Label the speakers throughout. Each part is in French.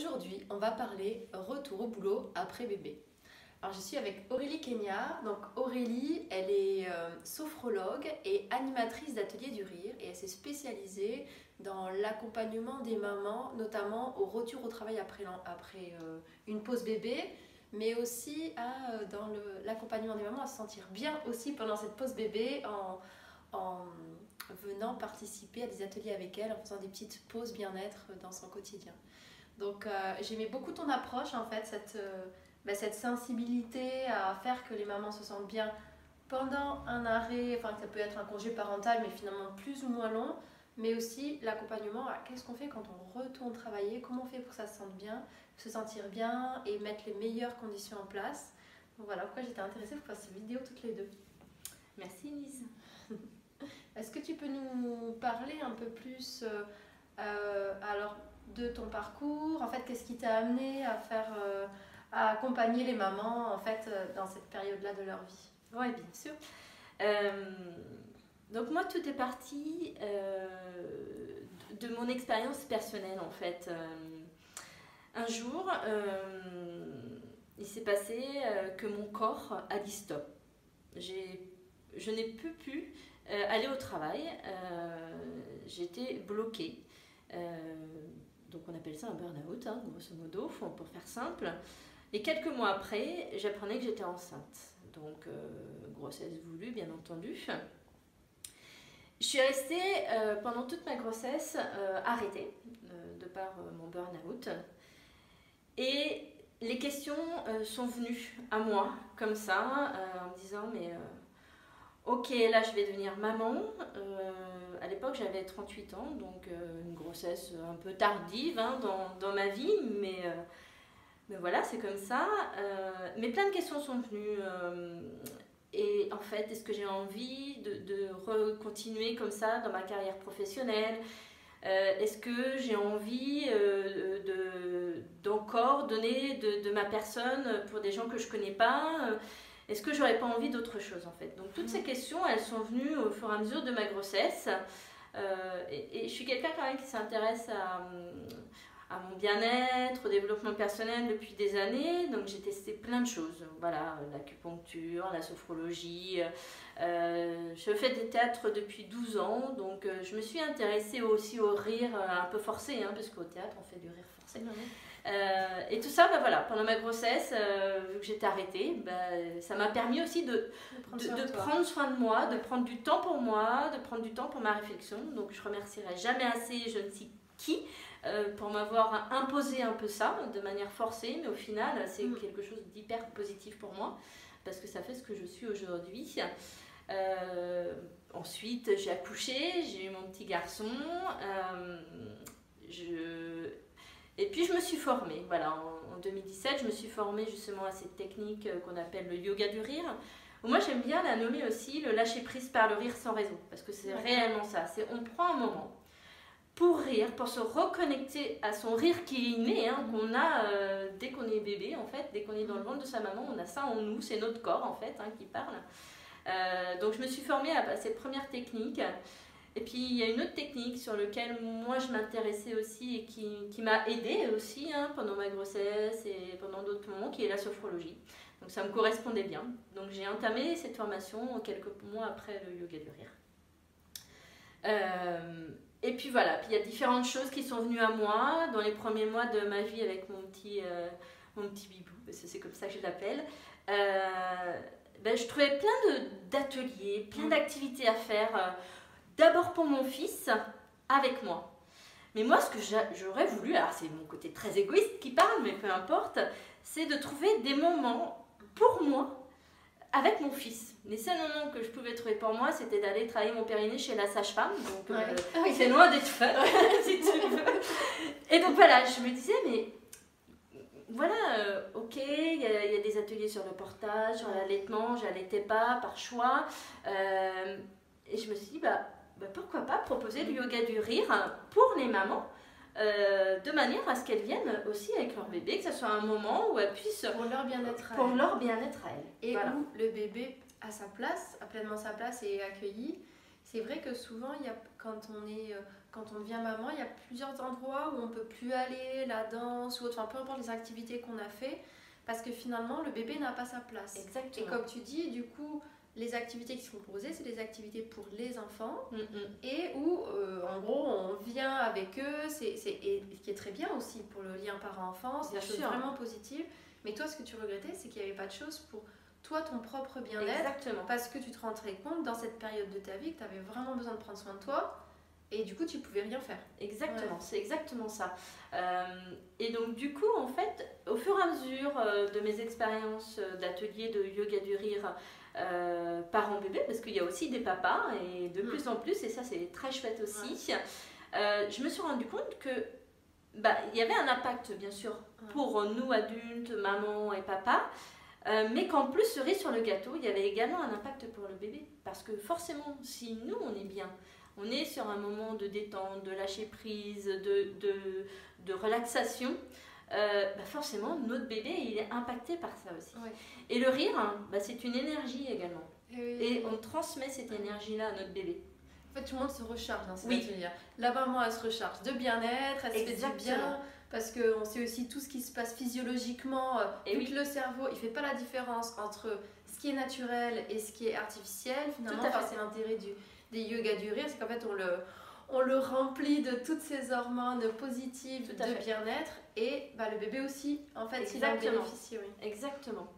Speaker 1: Aujourd'hui, on va parler retour au boulot après bébé. Alors, je suis avec Aurélie Kenya. Donc, Aurélie, elle est euh, sophrologue et animatrice d'Atelier du Rire et elle s'est spécialisée dans l'accompagnement des mamans, notamment au retour au travail après, après euh, une pause bébé, mais aussi à, euh, dans l'accompagnement des mamans à se sentir bien aussi pendant cette pause bébé en, en venant participer à des ateliers avec elle, en faisant des petites pauses bien-être dans son quotidien. Donc euh, j'aimais beaucoup ton approche en fait, cette, euh, bah, cette sensibilité à faire que les mamans se sentent bien pendant un arrêt, enfin ça peut être un congé parental mais finalement plus ou moins long, mais aussi l'accompagnement à qu'est-ce qu'on fait quand on retourne travailler, comment on fait pour que ça se sente bien, se sentir bien et mettre les meilleures conditions en place. Donc voilà pourquoi j'étais intéressée pour faire cette vidéo toutes les deux.
Speaker 2: Merci Lise.
Speaker 1: Est-ce que tu peux nous parler un peu plus euh, alors de ton parcours En fait, qu'est-ce qui t'a amené à faire, euh, à accompagner les mamans en fait euh, dans cette période-là de leur vie?
Speaker 2: Oui, bien sûr. Euh, donc moi, tout est parti de mon expérience personnelle en fait. un jour, il s'est passé que mon corps a dit stop. Je n'ai plus pu aller au travail. J'étais bloquée. Donc on appelle ça un burn-out, hein, grosso modo, pour faire simple. Et quelques mois après, j'apprenais que j'étais enceinte. Donc euh, grossesse voulue, bien entendu. Je suis restée euh, pendant toute ma grossesse euh, arrêtée de par mon burn-out. Et les questions sont venues à moi comme ça, en me disant mais ok là je vais devenir maman à l'époque, j'avais 38 ans, donc euh, une grossesse un peu tardive hein, dans, dans, ma vie, mais, euh, mais voilà, c'est comme ça. Euh, mais plein de questions sont venues. et en fait, est-ce que j'ai envie de, de continuer comme ça dans ma carrière professionnelle? Est-ce que j'ai envie d'encore donner de, de, ma personne pour des gens que je connais pas? Est-ce que j'aurais pas envie d'autre chose en fait? Donc toutes ces questions, elles sont venues au fur et à mesure de ma grossesse. Euh, et, je suis quelqu'un quand même qui s'intéresse à, à, mon bien-être, au développement personnel depuis des années. Donc j'ai testé plein de choses. Voilà, l'acupuncture, la sophrologie. Euh, je fais des théâtres depuis 12 ans. Donc euh, je me suis intéressée aussi au rire un peu forcé, hein, parce qu'au théâtre on fait du rire forcé. Euh, et tout ça, bah voilà, pendant ma grossesse, euh, vu que j'étais arrêtée, bah, ça m'a permis aussi de, de, prendre, soin de moi, de prendre du temps pour moi, de prendre du temps pour ma réflexion. Donc je remercierai jamais assez, je ne sais qui, euh, pour m'avoir imposé un peu ça de manière forcée, mais au final, c'est mm. quelque chose d'hyper positif pour moi, parce que ça fait ce que je suis aujourd'hui. ensuite, j'ai accouché, j'ai eu mon petit garçon. je et puis je me suis formée, voilà, en, 2017, je me suis formée justement à cette technique euh, qu'on appelle le yoga du rire. Moi j'aime bien la nommer aussi le lâcher prise par le rire sans raison, parce que c'est réellement ça. C'est on prend un moment pour rire, pour se reconnecter à son rire qui est inné, hein, qu'on a euh, dès qu'on est bébé en fait, dès qu'on est dans le ventre de sa maman, on a ça en nous, c'est notre corps en fait hein, qui parle. Euh, donc je me suis formée à cette première technique. Et puis il y a une autre technique sur laquelle moi je m'intéressais aussi et qui, qui m'a aidée aussi hein, pendant ma grossesse et pendant d'autres moments, qui est la sophrologie. Donc ça me correspondait bien. Donc j'ai entamé cette formation quelques mois après le yoga du rire. Euh, et puis voilà, puis il y a différentes choses qui sont venues à moi dans les premiers mois de ma vie avec mon petit, euh, mon petit bibou, parce que c'est comme ça que je l'appelle. Euh, ben, je trouvais plein d'ateliers, plein mmh. d'activités à faire d'abord pour mon fils, avec moi. Mais moi, ce que j'aurais voulu, alors c'est mon côté très égoïste qui parle, mais peu importe, c'est de trouver des moments pour moi avec mon fils. Les seuls moments que je pouvais trouver pour moi, c'était d'aller travailler mon périnée chez la sage-femme. Donc, euh, ah c'est loin d'être fun, si tu veux. Et donc voilà, je me disais, mais voilà, euh, ok, il y, a des ateliers sur le portage, sur l'allaitement, j'allaitais pas par choix. Euh, et je me suis dit, bah bah, pourquoi pas proposer le yoga du rire pour les mamans euh, de manière à ce qu'elles viennent aussi avec leur bébé, que ce soit un moment où elles puissent...
Speaker 1: Pour leur bien-être
Speaker 2: à Pour leur bien-être à elles.
Speaker 1: Et où le bébé a sa place, a pleinement sa place et est accueilli. C'est vrai que souvent, il y a, quand on est euh, quand on devient maman, il y a plusieurs endroits où on peut plus aller, la danse ou autre, enfin peu importe les activités qu'on a fait, parce que finalement le bébé n'a pas sa place.
Speaker 2: Exactement.
Speaker 1: Et comme tu dis, du coup, les activités qui sont proposées, c'est des activités pour les enfants
Speaker 2: Mm, mm.
Speaker 1: et où, euh, en gros, on vient avec eux, c'est, ce qui est très bien aussi pour le lien parent-enfant, c'est
Speaker 2: sûr.
Speaker 1: vraiment positives. Mais toi, ce que tu regrettais, c'est qu'il n'y avait pas de choses pour toi, ton propre bien-être,
Speaker 2: Exactement.
Speaker 1: parce que tu te rendrais compte dans cette période de ta vie que tu avais vraiment besoin de prendre soin de toi, et du coup, tu pouvais rien faire.
Speaker 2: Exactement, c'est exactement ça. Euh, et donc du coup, en fait, au fur et à mesure euh, de mes expériences euh, d'atelier de yoga du rire euh, parents-bébés, parce qu'il y a aussi des papas, et de
Speaker 1: Mm.
Speaker 2: plus en plus, et ça c'est très chouette aussi, je me suis rendu compte que bah, il y avait un impact, bien sûr,
Speaker 1: Ouais.
Speaker 2: pour nous adultes, maman et papa, euh, mais qu'en plus, cerise sur le gâteau, il y avait également un impact pour le bébé. Parce que forcément, si nous, on est bien, on est sur un moment de détente, de lâcher prise, de, de, de relaxation, euh, bah forcément, notre bébé, il est impacté par ça aussi.
Speaker 1: Ouais.
Speaker 2: Et le rire, hein, bah, c'est une énergie également.
Speaker 1: Et,
Speaker 2: Et on transmet cette énergie-là à notre bébé.
Speaker 1: En fait, tout le monde se recharge dans ces
Speaker 2: Oui.
Speaker 1: La maman, elle se recharge de bien-être, elle se fait du bien, parce qu'on sait aussi tout ce qui se passe physiologiquement. euh,
Speaker 2: Et oui.
Speaker 1: que le cerveau, il fait pas la différence entre ce qui est naturel et ce qui est artificiel. Finalement,
Speaker 2: Tout à fait.
Speaker 1: Enfin, c'est l'intérêt du, des yoga du rire, c'est qu'en fait, on le, on le remplit de toutes ces hormones positives de
Speaker 2: fait.
Speaker 1: bien-être, et bah, le bébé aussi, en fait, il en
Speaker 2: Exactement.
Speaker 1: bénéficie. Oui.
Speaker 2: Exactement.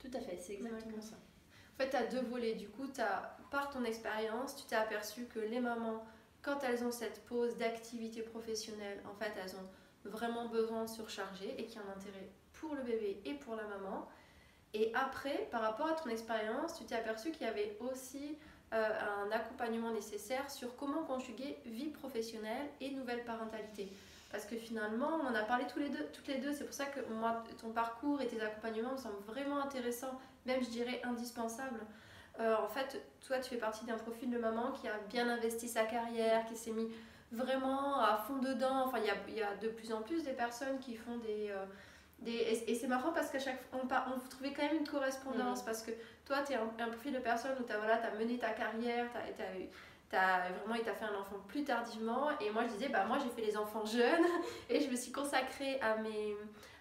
Speaker 2: Tout à fait, c'est exactement ça.
Speaker 1: En fait, tu as deux volets. Du coup, as, par ton expérience, tu t'es aperçu que les mamans, quand elles ont cette pause d'activité professionnelle, en fait, elles ont vraiment besoin de se recharger et qu'il y a un intérêt pour le bébé et pour la maman. Et après, par rapport à ton expérience, tu t'es aperçu qu'il y avait aussi un accompagnement nécessaire sur comment conjuguer vie professionnelle et nouvelle parentalité. Parce que finalement, on a parlé tous les deux, toutes les deux, c'est pour ça que moi, ton parcours et tes accompagnements me semblent vraiment intéressants, même je dirais indispensables. Euh, en fait, toi, tu fais partie d'un profil de maman qui a bien investi sa carrière, qui s'est mis vraiment à fond dedans. Enfin, il y a, il y a de plus en plus des personnes qui font des... euh, des et et c'est marrant parce qu'à chaque fois, on, on trouvait quand même une correspondance.
Speaker 2: Mhm.
Speaker 1: Parce que toi, tu es un, un profil de personne où tu as, voilà, as mené ta carrière, tu as, T'as vraiment, il t'a fait un enfant plus tardivement. Et moi, je disais, bah, moi, j'ai fait les enfants jeunes et je me suis consacrée à mes,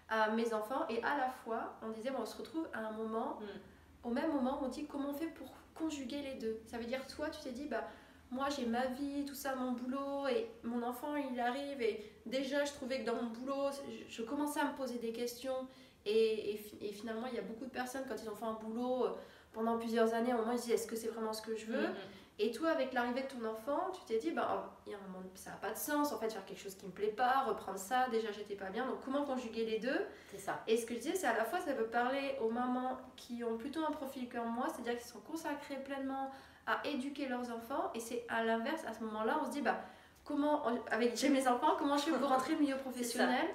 Speaker 1: à mes enfants. Et à la fois, on disait, bon, on se retrouve à un moment,
Speaker 2: Mm.
Speaker 1: au même moment, on dit comment on fait pour conjuguer les deux? Ça veut dire, toi, tu t'es dit, bah, moi, j'ai ma vie, tout ça, mon boulot, et mon enfant, il arrive. Et déjà, je trouvais que dans mon boulot, je, je commençais à me poser des questions. Et, et fi- et finalement, il y a beaucoup de personnes, quand ils ont fait un boulot euh, pendant plusieurs années, à un moment, ils se disent, est-ce que c'est vraiment ce que je veux?
Speaker 2: Mm,
Speaker 1: et toi, avec l'arrivée de ton enfant, tu t'es dit, bah, il y a un moment, ça n'a pas de sens, en fait, faire quelque chose qui me plaît pas, reprendre ça, déjà, j'étais pas bien, donc comment conjuguer les deux?
Speaker 2: C'est ça.
Speaker 1: Et ce que je disais, c'est à la fois, ça peut parler aux mamans qui ont plutôt un profil comme moi, c'est-à-dire qui sont consacrées pleinement à éduquer leurs enfants, et c'est à l'inverse, à ce moment-là, on se dit, bah, comment, avec j'ai mes enfants, comment je fais pour rentrer au milieu professionnel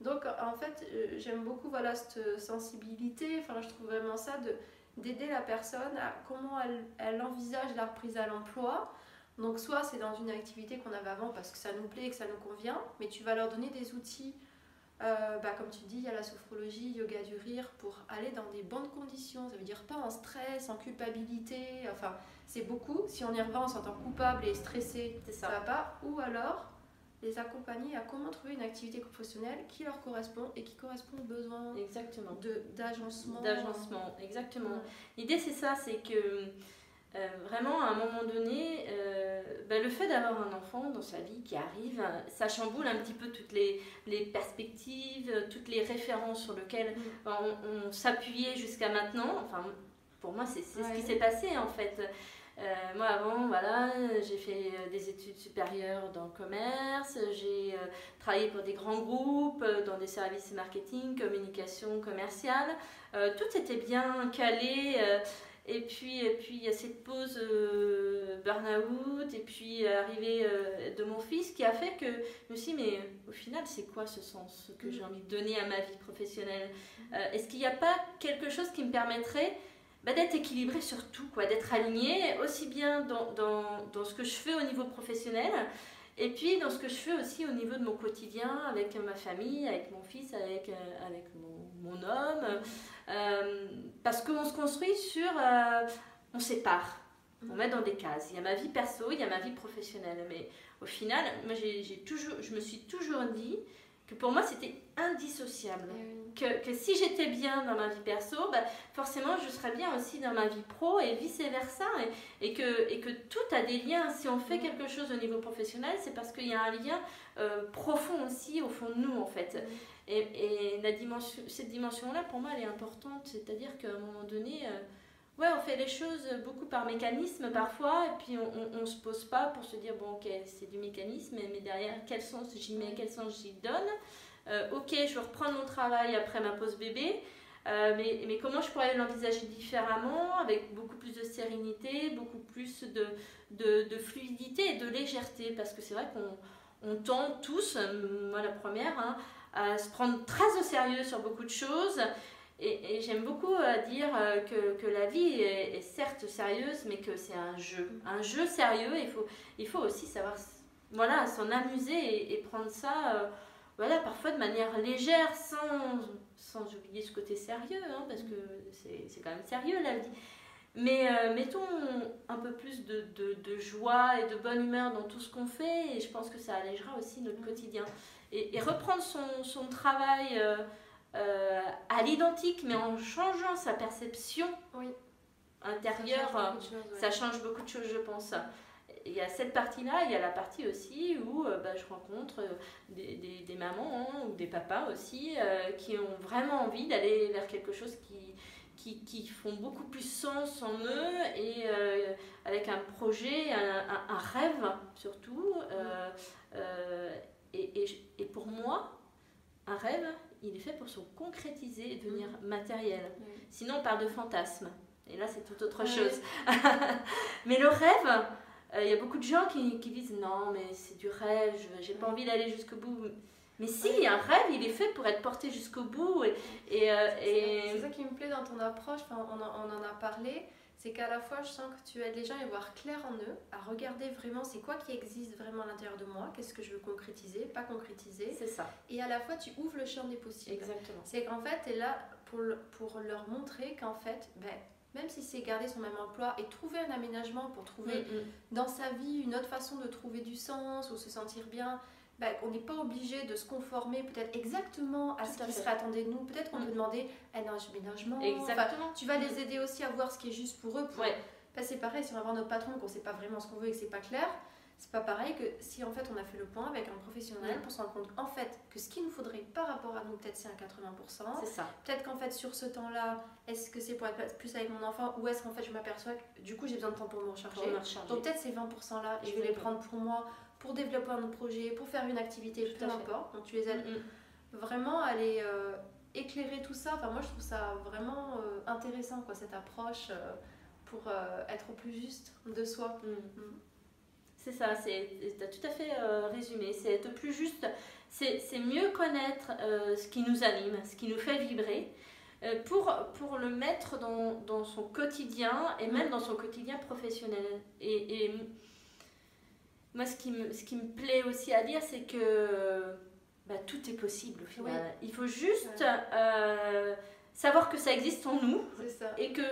Speaker 1: donc en fait, euh, j'aime beaucoup voilà, cette sensibilité, enfin, je trouve vraiment ça de d'aider la personne à comment elle, elle envisage la reprise à l'emploi. Donc soit c'est dans une activité qu'on avait avant parce que ça nous plaît et que ça nous convient, mais tu vas leur donner des outils, euh, bah, comme tu dis, il y a la sophrologie, yoga du rire, pour aller dans des bonnes conditions. Ça veut dire pas en stress, en culpabilité, enfin c'est beaucoup. Si on y revient, on s'entend coupable et stressé, ça va pas. Ou alors les accompagner à comment trouver une activité professionnelle qui leur correspond et qui correspond aux besoins
Speaker 2: Exactement.
Speaker 1: d'agencement.
Speaker 2: D'agencement, exactement.
Speaker 1: Ouais.
Speaker 2: L'idée, c'est ça, c'est que euh, vraiment, à un moment donné, euh, bah, le fait d'avoir un enfant dans sa vie qui arrive, euh, ça chamboule un petit peu toutes les, les perspectives, euh, toutes les références sur lesquelles
Speaker 1: Mm.
Speaker 2: on, on s'appuyait jusqu'à maintenant. Enfin, pour moi, c'est ce qui s'est passé en fait. Euh, moi, avant, voilà, j'ai fait des études supérieures dans le commerce, j'ai euh, travaillé pour des grands groupes, dans des services marketing, communication commerciale. Euh, tout était bien calé. Et puis, et puis, il y a cette pause euh, burn-out, et puis euh, arrivée euh, de mon fils qui a fait que je me suis dit, mais au final, c'est quoi ce sens que j'ai envie de donner à ma vie professionnelle? Euh, Est-ce qu'il n'y a pas quelque chose qui me permettrait bah, d'être équilibré sur tout, d'être aligné aussi bien dans, dans, dans ce que je fais au niveau professionnel, et puis dans ce que je fais aussi au niveau de mon quotidien avec ma famille, avec mon fils, avec, euh, avec mon, mon homme. Euh, parce qu'on se construit sur. euh, on sépare, on met dans des cases. Il y a ma vie perso, il y a ma vie professionnelle. Mais au final, moi, j'ai toujours, je me suis toujours dit que pour moi, c'était indissociable.
Speaker 1: Eh
Speaker 2: Que, que, si j'étais bien dans ma vie perso, bah, forcément, je serais bien aussi dans ma vie pro et vice-versa. Et, et, que, et que tout a des liens. Si on fait quelque chose au niveau professionnel, c'est parce qu'il y a un lien euh, profond aussi au fond de nous, en fait. Et, et la dimension, cette dimension-là, pour moi, elle est importante. C'est-à-dire qu'à un moment donné... Euh, Ouais, on fait les choses beaucoup par mécanisme parfois, et puis on, on, se pose pas pour se dire, bon, ok, c'est du mécanisme, mais derrière, quel sens j'y mets, quel sens j'y donne? Euh, Ok, je vais reprendre mon travail après ma pause bébé, euh, mais, mais, comment je pourrais l'envisager différemment, avec beaucoup plus de sérénité, beaucoup plus de, de, fluidité et de légèreté, parce que c'est vrai qu'on on tend tous, moi la première, hein, à se prendre très au sérieux sur beaucoup de choses. Et, j'aime beaucoup euh, dire euh, que, que, la vie est, certes sérieuse, mais que c'est un jeu. Un jeu sérieux, il faut, il faut aussi savoir voilà, s'en amuser et, prendre ça euh, voilà, parfois de manière légère, sans, sans oublier ce côté sérieux, hein, parce que c'est quand même sérieux la vie. Mais mettons un peu plus de, de, de, joie et de bonne humeur dans tout ce qu'on fait, et je pense que ça allégera aussi notre quotidien. Et, reprendre son, son travail euh, à l'identique, mais en changeant sa perception intérieure, ça change, beaucoup de choses, je pense. Il y a cette partie-là, il y a la partie aussi où euh, bah, je rencontre euh, des, des, des mamans hein, ou des papas aussi qui ont vraiment envie d'aller vers quelque chose qui, qui, qui, font beaucoup plus sens en eux et avec un projet, un, un, rêve surtout. et, et, et, pour moi, un rêve, il est fait pour se concrétiser et devenir matériel. Sinon, on parle de fantasme. Et là, c'est tout autre chose. mais le rêve, euh, il y a beaucoup de gens qui, qui disent non, mais c'est du rêve, j'ai pas envie d'aller jusqu'au bout. Mais si, un rêve, il est fait pour être porté jusqu'au bout. Et, et,
Speaker 1: euh, C'est ça qui me plaît dans ton approche, enfin, on, en, on en a parlé c'est qu'à la fois je sens que tu aides les gens à voir clair en eux, à regarder vraiment c'est quoi qui existe vraiment à l'intérieur de moi, qu'est-ce que je veux concrétiser, pas concrétiser.
Speaker 2: C'est ça.
Speaker 1: Et à la fois tu ouvres le champ des possibles.
Speaker 2: Exactement.
Speaker 1: C'est qu'en fait tu es là pour, pour leur montrer qu'en fait, ben, même si c'est garder son même emploi et trouver un aménagement pour trouver mm, mm. dans sa vie une autre façon de trouver du sens ou se sentir bien, bah, on n'est pas obligé de se conformer peut-être exactement à ce qui serait attendu de nous. Peut-être qu'on mm. peut demander un aménagement.
Speaker 2: Exactement.
Speaker 1: tu vas les aider aussi à voir ce qui est juste pour eux. Pour... Ouais. c'est pareil, si on va voir notre patron qu'on ne sait pas vraiment ce qu'on veut et que c'est pas clair, c'est pas pareil que si en fait on a fait le point avec un professionnel mm. pour se rendre compte en fait que ce qu'il nous faudrait par rapport à nous, peut-être c'est un 80%.
Speaker 2: C'est ça.
Speaker 1: Peut-être qu'en fait sur ce temps-là, est-ce que c'est pour être plus avec mon enfant ou est-ce qu'en fait je m'aperçois que du coup j'ai besoin de temps pour me recharger. Donc peut-être ces 20% là, je vais les prendre pour moi pour développer un projet, pour faire une activité, peu importe. Donc tu les aides vraiment à aller euh, éclairer tout ça. Enfin, moi, je trouve ça vraiment euh, intéressant, quoi, cette approche euh, pour être au plus juste de soi.
Speaker 2: Mm. Mm. C'est ça, tu as tout à fait résumé. C'est être plus juste, c'est mieux connaître ce qui nous anime, ce qui nous fait vibrer. Pour, pour le mettre dans, dans son quotidien et même dans son quotidien professionnel. Et, et moi, ce qui, me, ce qui me plaît aussi à dire, c'est que bah, tout est possible au final. Il faut juste euh, savoir que ça existe en nous et que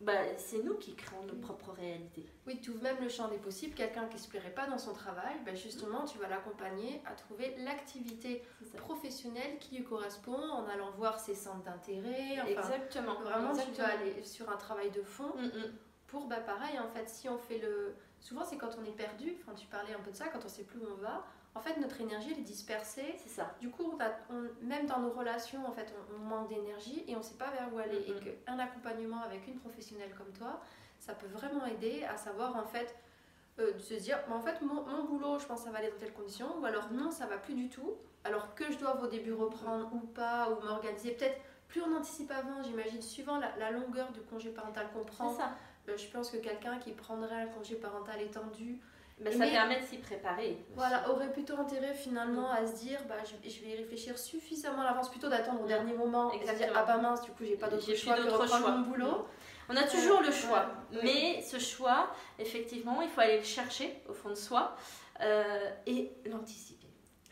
Speaker 2: bah, c'est nous qui créons nos propres réalités.
Speaker 1: Oui, tu ouvres même le champ des possibles. Quelqu'un qui ne se plairait pas dans son travail, bah, justement, tu vas l'accompagner à trouver l'activité professionnelle qui lui correspond en allant voir ses centres d'intérêt.
Speaker 2: Exactement.
Speaker 1: Vraiment, tu vas aller sur un travail de fond mm, mm. pour, bah, pareil, en fait, si on fait le souvent c'est quand on est perdu, enfin tu parlais un peu de ça, quand on sait plus où on va, en fait notre énergie elle est dispersée.
Speaker 2: C'est ça.
Speaker 1: Du coup, on même dans nos relations, en fait, on, manque d'énergie et on ne sait pas vers où aller. Et qu'un accompagnement avec une professionnelle comme toi, ça peut vraiment aider à savoir en fait euh, de se dire, en fait mon, mon, boulot, je pense que ça va aller dans telles conditions, ou alors non, ça va plus du tout. Alors que je dois au début reprendre ou pas, ou m'organiser. Peut-être plus on anticipe avant, j'imagine, suivant la, la, longueur du congé parental qu'on prend.
Speaker 2: Ça.
Speaker 1: Euh, je pense que quelqu'un qui prendrait un congé parental étendu,
Speaker 2: bah, ça permet de s'y préparer.
Speaker 1: Voilà, aurait plutôt intérêt finalement à se dire bah, je, je vais y réfléchir suffisamment à l'avance plutôt d'attendre au dernier moment et dire ah bah mince, du coup j'ai pas d'autre choix que choix. mon boulot.
Speaker 2: On a toujours le choix, mais ce choix, effectivement, il faut aller le chercher au fond de soi euh, et l'anticiper.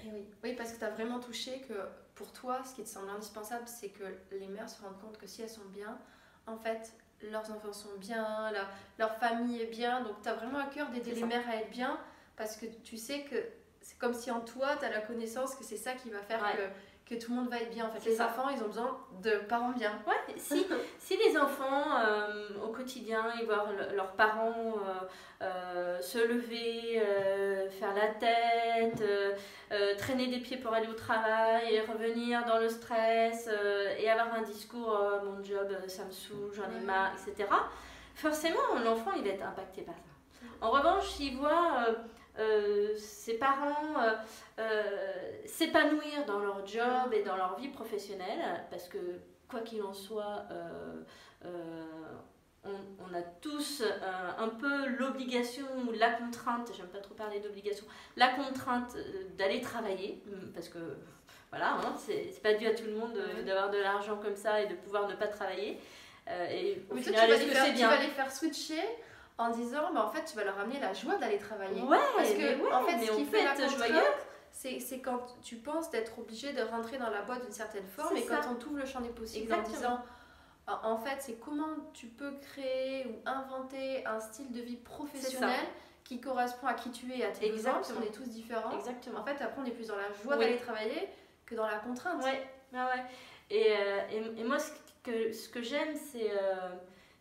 Speaker 1: Et oui. oui, parce que tu as vraiment touché que pour toi, ce qui te semble indispensable, c'est que les mères se rendent compte que si elles sont bien, en fait, leurs enfants sont bien, leur, leur famille est bien. Donc, tu as vraiment à cœur d'aider les mères à être bien parce que tu sais que c'est comme si en toi, tu as la connaissance que c'est ça qui va faire
Speaker 2: Ouais.
Speaker 1: que, que tout le monde va être bien. En fait, les
Speaker 2: ça.
Speaker 1: enfants, ils ont besoin de parents bien.
Speaker 2: Ouais, si, si les enfants euh, au quotidien ils voient le- leurs parents euh, euh, se lever, faire la tête, euh, traîner des pieds pour aller au travail, et revenir dans le stress euh, et avoir un discours euh, mon job ça me saoule, j'en ai marre, etc. Forcément, l'enfant il va être impacté par ça. En revanche, s'il voit ses parents s'épanouir dans leur job et dans leur vie professionnelle, parce que quoi qu'il en soit, on, a tous euh, un peu l'obligation ou la contrainte, j'aime pas trop parler d'obligation, la contrainte euh, d'aller travailler, mm, parce que voilà, hein, c'est pas dû à tout le monde euh, d'avoir de l'argent comme ça et de pouvoir ne pas travailler. Euh, et au
Speaker 1: Mais toi, tu vas, faire, tu vas les faire switcher en disant, bah, en fait, tu vas leur amener la joie d'aller travailler.
Speaker 2: Ouais,
Speaker 1: Parce que,
Speaker 2: ouais,
Speaker 1: en fait, ce qui fait la contrainte, c'est quand tu penses d'être obligé de rentrer dans la boîte d'une certaine forme et quand on t'ouvre le champ des possibles
Speaker 2: Exactement.
Speaker 1: en disant en fait c'est comment tu peux créer ou inventer un style de vie professionnel qui correspond à qui tu es et à tes besoins parce qu'on
Speaker 2: Exactement.
Speaker 1: est tous différents
Speaker 2: Exactement.
Speaker 1: en fait après on est plus dans la joie
Speaker 2: Oui.
Speaker 1: d'aller travailler que dans la contrainte
Speaker 2: Ouais, ouais, ouais. Et, euh, et, et moi, ce que, ce que j'aime, c'est euh,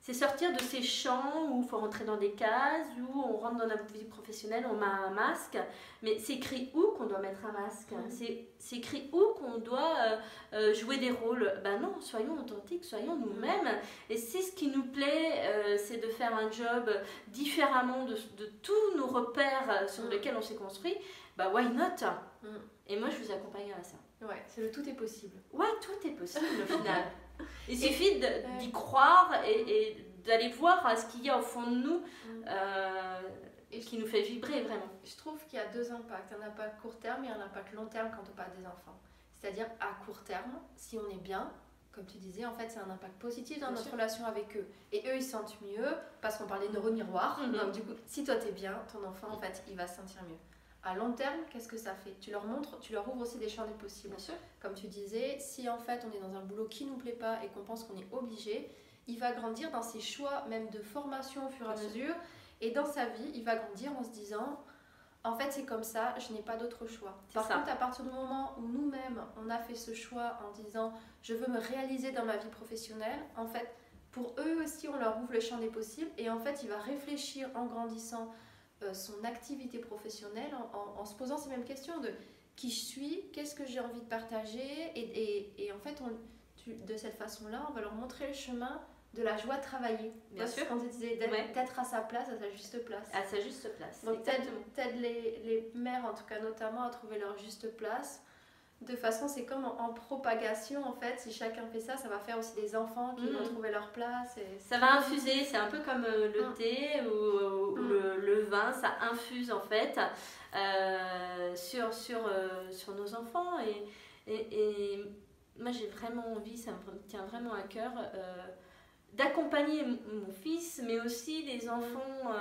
Speaker 2: c'est sortir de ces champs où il faut rentrer dans des cases, où on rentre dans notre vie professionnelle, on met un masque. Mais c'est écrit où qu'on doit mettre un masque? C'est écrit où qu'on doit euh, euh, jouer des rôles? Ben non, soyons authentiques, soyons nous-mêmes. Et si ce qui nous plaît, euh, c'est de faire un job différemment de, de tous nos repères sur lesquels on s'est construit, bah why not? Et moi, je vous accompagne à ça.
Speaker 1: ouais c'est le tout est possible
Speaker 2: Ouais, tout est possible au final. Il suffit d'y croire et, et d'aller voir euh, ce qu'il y a au fond de nous
Speaker 1: Mm.
Speaker 2: euh, et qui nous fait vibrer vraiment.
Speaker 1: Je trouve qu'il y a deux impacts, un impact court terme et un impact long terme quand on parle des enfants. C'est-à-dire à court terme, si on est bien, comme tu disais, en fait c'est un impact positif dans
Speaker 2: Bien
Speaker 1: notre
Speaker 2: sûr.
Speaker 1: relation avec eux. Et eux ils se sentent mieux parce qu'on parlait de neuromiroir.
Speaker 2: Mhm.
Speaker 1: Donc du coup, si toi t'es bien, ton enfant en fait il va se sentir mieux. À long terme, qu'est-ce que ça fait? Tu leur montres, tu leur ouvres aussi des champs des possibles.
Speaker 2: sûr.
Speaker 1: Comme tu disais, si en fait on est dans un boulot qui nous plaît pas et qu'on pense qu'on est obligé, il va grandir dans ses choix, même de formation au fur et à mesure. Et dans sa vie, il va grandir en se disant en fait, c'est comme ça, je n'ai pas d'autre choix. Par
Speaker 2: ça.
Speaker 1: contre, à partir du moment où nous-mêmes, on a fait ce choix en disant je veux me réaliser dans ma vie professionnelle, en fait, pour eux aussi, on leur ouvre le champ des possibles et en fait, il va réfléchir en grandissant son activité professionnelle en, en- en se posant ces mêmes questions de qui je suis, qu'est-ce que j'ai envie de partager et, et- et en fait, on, tu- de cette façon-là, on va leur montrer le chemin de la joie de travailler.
Speaker 2: Bien sûr.
Speaker 1: qu'on te disait, d'être
Speaker 2: Ouais.
Speaker 1: à sa place, à sa juste place.
Speaker 2: À sa juste place.
Speaker 1: Donc t'aides les, les mères, en tout cas notamment, à trouver leur juste place. De façon, c'est comme en, en propagation, en fait. Si chacun fait ça, ça va faire aussi des enfants qui vont trouver leur place. Et
Speaker 2: Ça va infuser, c'est un peu comme euh, le
Speaker 1: Mm.
Speaker 2: thé ou, ou
Speaker 1: Mm.
Speaker 2: le, le vin, ça infuse en fait euh, sur, sur, euh, sur nos enfants. Et, et, et moi j'ai vraiment envie, ça me tient vraiment à cœur, euh, d'accompagner mon fils, mais aussi les enfants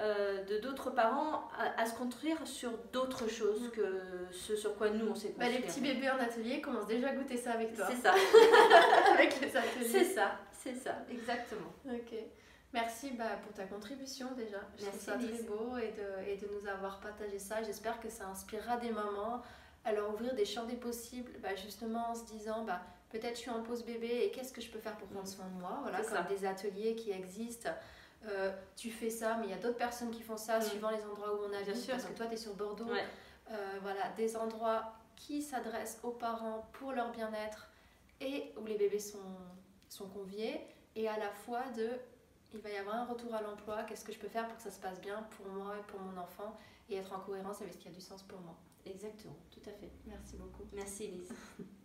Speaker 2: euh, de d'autres parents à, à se construire sur d'autres choses
Speaker 1: Mm.
Speaker 2: que ce sur quoi nous on s'est
Speaker 1: Bah,
Speaker 2: construit.
Speaker 1: les petits bébés en atelier commencent déjà à goûter ça avec toi.
Speaker 2: C'est ça,
Speaker 1: avec les ateliers.
Speaker 2: c'est ça, c'est ça, exactement.
Speaker 1: Ok. Merci bah, pour ta contribution déjà. Je
Speaker 2: Merci,
Speaker 1: trouve ça très beau et de, et de nous avoir partagé ça. J'espère que ça inspirera des mamans à leur ouvrir des champs des possibles, bah, justement en se disant bah, peut-être je suis en pause bébé et qu'est-ce que je peux faire pour prendre soin de moi? Voilà, comme
Speaker 2: ça.
Speaker 1: des ateliers qui existent. Euh, tu fais ça, mais il y a d'autres personnes qui font ça
Speaker 2: Mm.
Speaker 1: suivant les endroits où on habite.
Speaker 2: sûr.
Speaker 1: Parce que toi, tu es sur Bordeaux.
Speaker 2: Ouais.
Speaker 1: Euh, voilà, des endroits qui s'adressent aux parents pour leur bien-être et où les bébés sont, sont conviés. Et à la fois de, il va y avoir un retour à l'emploi, qu'est-ce que je peux faire pour que ça se passe bien pour moi et pour mon enfant et être en cohérence avec ce qui a du sens pour moi.
Speaker 2: Exactement, tout à fait.
Speaker 1: Merci beaucoup.
Speaker 2: Merci Elise.